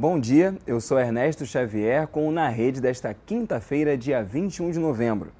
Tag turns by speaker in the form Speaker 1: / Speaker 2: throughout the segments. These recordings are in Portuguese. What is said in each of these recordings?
Speaker 1: Bom dia, eu sou Ernesto Xavier com o Na Rede desta quinta-feira, dia 21 de novembro.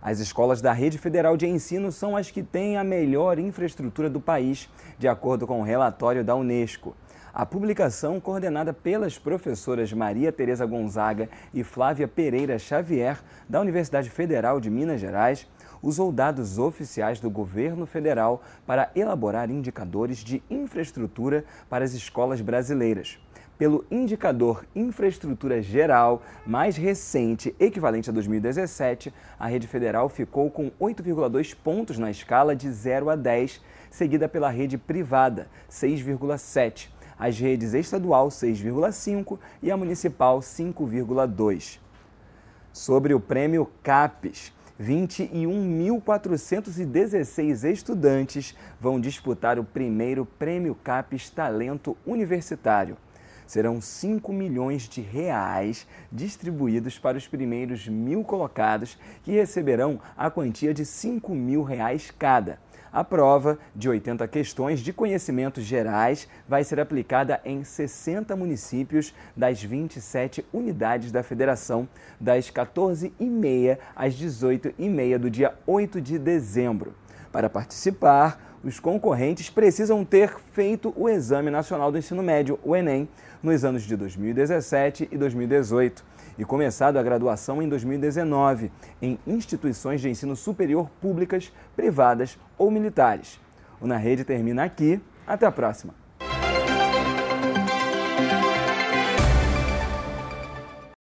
Speaker 1: As escolas da Rede Federal de Ensino são as que têm a melhor infraestrutura do país, de acordo com o relatório da Unesco. A publicação, coordenada pelas professoras Maria Tereza Gonzaga e Flávia Pereira Xavier, da Universidade Federal de Minas Gerais, usou dados oficiais do governo federal para elaborar indicadores de infraestrutura para as escolas brasileiras pelo indicador Infraestrutura Geral mais recente, equivalente a 2017, a rede federal ficou com 8,2 pontos na escala de 0 a 10, seguida pela rede privada, 6,7, as redes estadual, 6,5 e a municipal, 5,2. Sobre o prêmio CAPES, 21.416 estudantes vão disputar o primeiro Prêmio CAPES Talento Universitário serão 5 milhões de reais distribuídos para os primeiros mil colocados, que receberão a quantia de 5 mil reais cada. A prova, de 80 questões de conhecimentos gerais, vai ser aplicada em 60 municípios das 27 unidades da federação, das 14h30 às 18h30 do dia 8 de dezembro. Para participar, os concorrentes precisam ter feito o Exame Nacional do Ensino Médio, o Enem, nos anos de 2017 e 2018 e começado a graduação em 2019 em instituições de ensino superior públicas, privadas ou militares. O Na Rede termina aqui. Até a próxima!